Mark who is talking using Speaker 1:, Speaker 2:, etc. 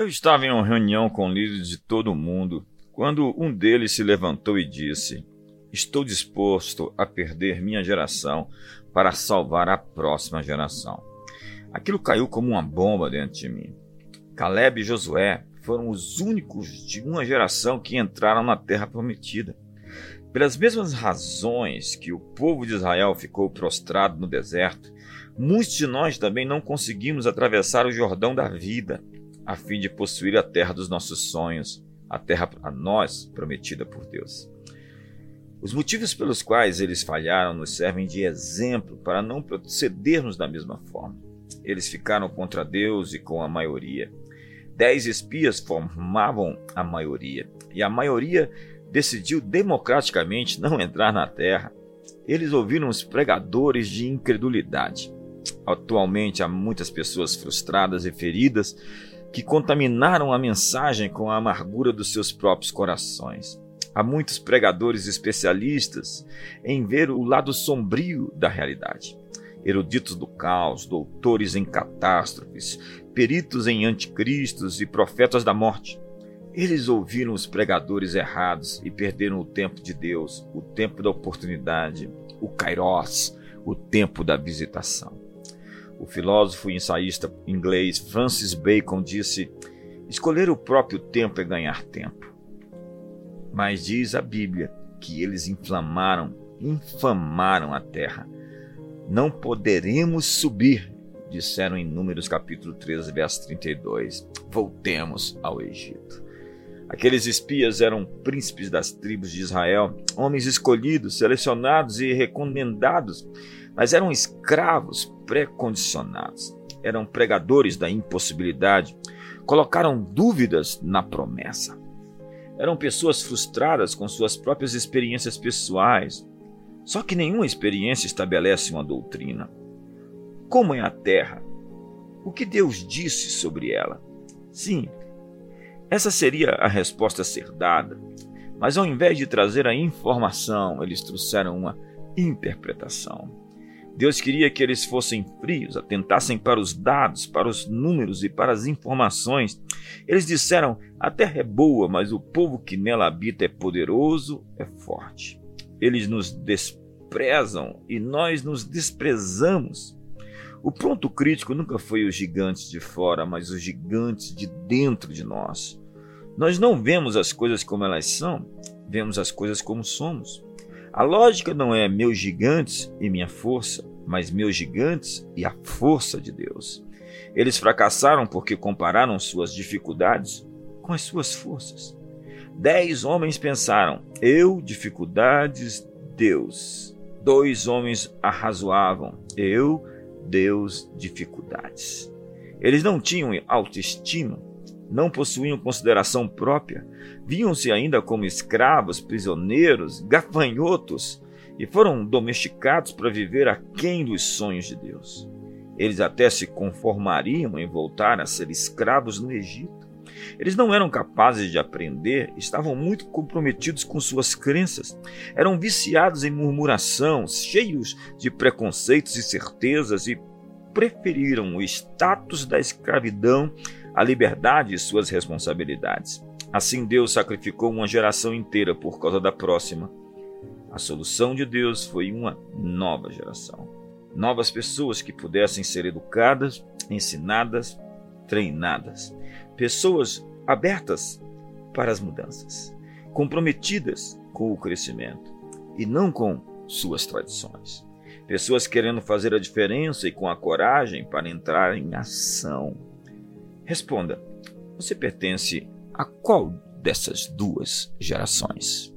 Speaker 1: Eu estava em uma reunião com líderes de todo o mundo quando um deles se levantou e disse: Estou disposto a perder minha geração para salvar a próxima geração. Aquilo caiu como uma bomba dentro de mim. Caleb e Josué foram os únicos de uma geração que entraram na terra prometida. Pelas mesmas razões que o povo de Israel ficou prostrado no deserto, muitos de nós também não conseguimos atravessar o Jordão da vida a fim de possuir a terra dos nossos sonhos, a terra a nós prometida por Deus. Os motivos pelos quais eles falharam nos servem de exemplo para não procedermos da mesma forma. Eles ficaram contra Deus e com a maioria. Dez espias formavam a maioria, e a maioria decidiu democraticamente não entrar na terra. Eles ouviram os pregadores de incredulidade. Atualmente há muitas pessoas frustradas e feridas que contaminaram a mensagem com a amargura dos seus próprios corações. Há muitos pregadores especialistas em ver o lado sombrio da realidade. Eruditos do caos, doutores em catástrofes, peritos em anticristos e profetas da morte. Eles ouviram os pregadores errados e perderam o tempo de Deus, o tempo da oportunidade, o kairos, o tempo da visitação. O filósofo e ensaísta inglês Francis Bacon disse: Escolher o próprio tempo é ganhar tempo. Mas diz a Bíblia que eles inflamaram, infamaram a terra. Não poderemos subir, disseram em Números capítulo 13, verso 32. Voltemos ao Egito. Aqueles espias eram príncipes das tribos de Israel, homens escolhidos, selecionados e recomendados mas eram escravos precondicionados, eram pregadores da impossibilidade, colocaram dúvidas na promessa. Eram pessoas frustradas com suas próprias experiências pessoais. Só que nenhuma experiência estabelece uma doutrina. Como é a terra? O que Deus disse sobre ela? Sim, essa seria a resposta a ser dada, mas ao invés de trazer a informação, eles trouxeram uma interpretação. Deus queria que eles fossem frios, atentassem para os dados, para os números e para as informações. Eles disseram: a terra é boa, mas o povo que nela habita é poderoso, é forte. Eles nos desprezam e nós nos desprezamos. O ponto crítico nunca foi os gigantes de fora, mas os gigantes de dentro de nós. Nós não vemos as coisas como elas são, vemos as coisas como somos. A lógica não é meus gigantes e minha força, mas meus gigantes e a força de Deus. Eles fracassaram porque compararam suas dificuldades com as suas forças. Dez homens pensaram: eu, dificuldades, Deus. Dois homens arrazoavam: eu, Deus, dificuldades. Eles não tinham autoestima, não possuíam consideração própria, viam-se ainda como escravos, prisioneiros, gafanhotos e foram domesticados para viver aquém dos sonhos de Deus. Eles até se conformariam em voltar a ser escravos no Egito. Eles não eram capazes de aprender, estavam muito comprometidos com suas crenças, eram viciados em murmuração, cheios de preconceitos e certezas e preferiram o status da escravidão à liberdade e suas responsabilidades. Assim, Deus sacrificou uma geração inteira por causa da próxima. A solução de Deus foi uma nova geração. Novas pessoas que pudessem ser educadas, ensinadas, treinadas. Pessoas abertas para as mudanças, comprometidas com o crescimento e não com suas tradições. Pessoas querendo fazer a diferença e com a coragem para entrar em ação. Responda: você pertence a qual dessas duas gerações?